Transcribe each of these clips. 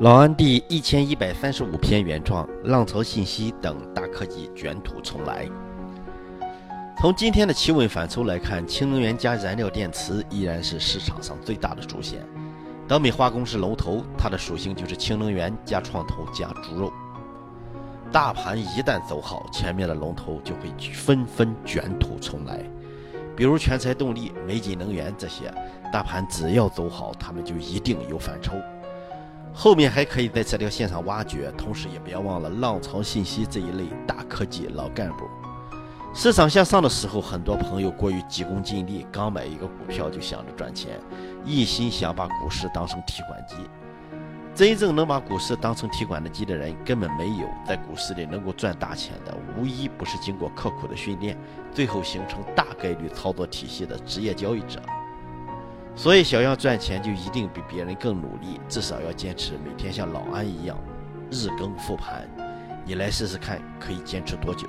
老安第一千一百三十五篇原创，浪潮信息等大科技卷土重来。从今天的企稳反抽来看，氢能源加燃料电池依然是市场上最大的主线。德美化工是龙头，它的属性就是氢能源加创投加猪肉。大盘一旦走好，前面的龙头就会纷纷卷土重来，比如全材动力、美锦能源这些，大盘只要走好，他们就一定有反抽。后面还可以在这条线上挖掘，同时也不要忘了浪潮信息这一类大科技老干部。市场向上的时候，很多朋友过于急功近利，刚买一个股票就想着赚钱，一心想把股市当成提款机。真正能把股市当成提款的机的人根本没有，在股市里能够赚大钱的，无一不是经过刻苦的训练，最后形成大概率操作体系的职业交易者。所以，想要赚钱，就一定比别人更努力，至少要坚持每天像老安一样日更复盘。你来试试看，可以坚持多久？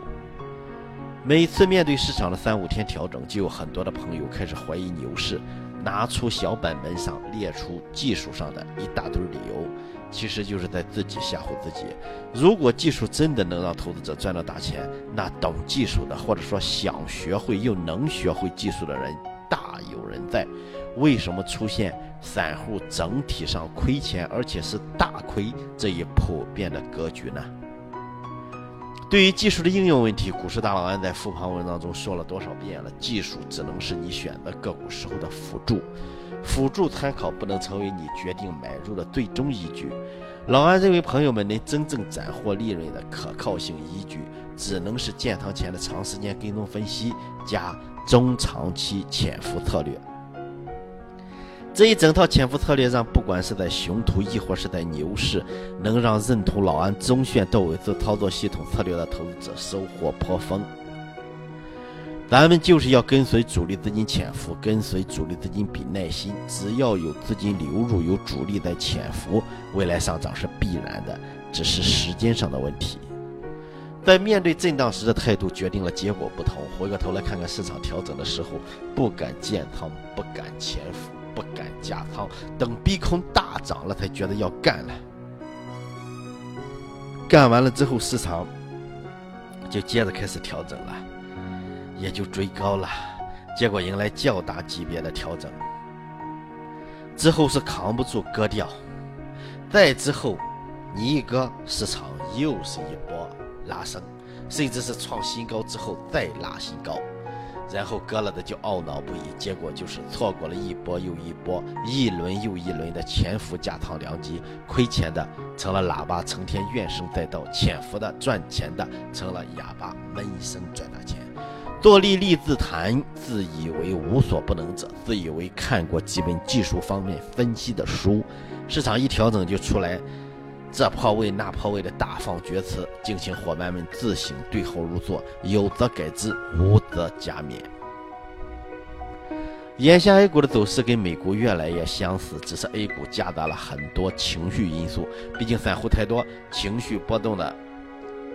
每次面对市场的三五天调整，就有很多的朋友开始怀疑牛市，拿出小本本上列出技术上的一大堆理由，其实就是在自己吓唬自己。如果技术真的能让投资者赚到大钱，那懂技术的，或者说想学会又能学会技术的人大有人在。为什么出现散户整体上亏钱，而且是大亏这一普遍的格局呢？对于技术的应用问题，股市大佬安在复盘文章中说了多少遍了？技术只能是你选择个股时候的辅助，辅助参考不能成为你决定买入的最终依据。老安认为，朋友们能真正斩获利润的可靠性依据，只能是建仓前的长时间跟踪分析加中长期潜伏策略。这一整套潜伏策略，让不管是在熊图，亦或是在牛市，能让认同老安中线到尾字操作系统策略的投资者收获颇丰。咱们就是要跟随主力资金潜伏，跟随主力资金比耐心。只要有资金流入，有主力在潜伏，未来上涨是必然的，只是时间上的问题。在面对震荡时的态度，决定了结果不同。回过头来看看市场调整的时候，不敢建仓，不敢潜伏。不敢加仓，等逼空大涨了才觉得要干了。干完了之后，市场就接着开始调整了，也就追高了。结果迎来较大级别的调整，之后是扛不住割掉，再之后你一割，市场又是一波拉升，甚至是创新高之后再拉新高。然后割了的就懊恼不已，结果就是错过了一波又一波、一轮又一轮的潜伏加仓良机，亏钱的成了喇叭，成天怨声载道；潜伏的赚钱的成了哑巴，闷声赚大钱。坐立立自谈，自以为无所不能者，自以为看过几本技术方面分析的书，市场一调整就出来。这破位那破位的大放厥词，敬请伙伴们自行对号入座，有则改之，无则加勉。眼下 A 股的走势跟美股越来越相似，只是 A 股夹杂了很多情绪因素，毕竟散户太多，情绪波动的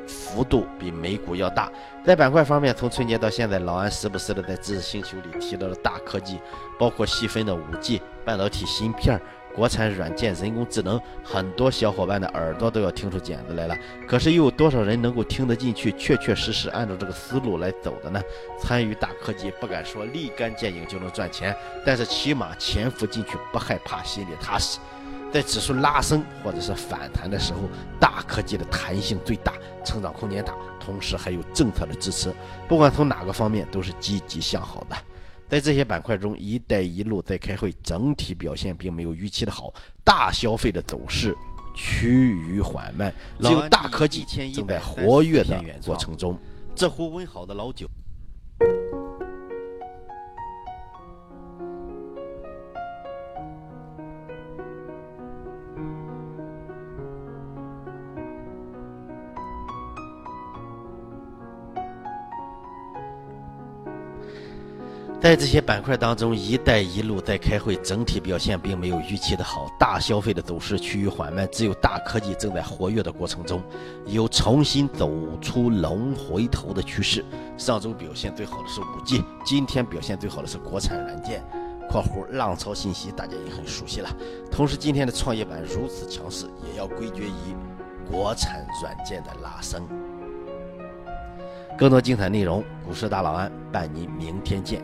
幅度比美股要大。在板块方面，从春节到现在，老安时不时的在知识星球里提到了大科技，包括细分的五 G、半导体芯片。国产软件、人工智能，很多小伙伴的耳朵都要听出茧子来了。可是又有多少人能够听得进去，确确实实按照这个思路来走的呢？参与大科技，不敢说立竿见影就能赚钱，但是起码潜伏进去不害怕，心里踏实。在指数拉升或者是反弹的时候，大科技的弹性最大，成长空间大，同时还有政策的支持，不管从哪个方面都是积极向好的。在这些板块中，“一带一路”在开会，整体表现并没有预期的好，大消费的走势趋于缓慢，只有大科技正在活跃的过程中。这壶温好的老酒。在这些板块当中，“一带一路”在开会，整体表现并没有预期的好，大消费的走势趋于缓慢，只有大科技正在活跃的过程中，有重新走出龙回头的趋势。上周表现最好的是五 G，今天表现最好的是国产软件。括弧浪潮信息大家也很熟悉了。同时，今天的创业板如此强势，也要归结于国产软件的拉升。更多精彩内容，股市大佬安伴您明天见。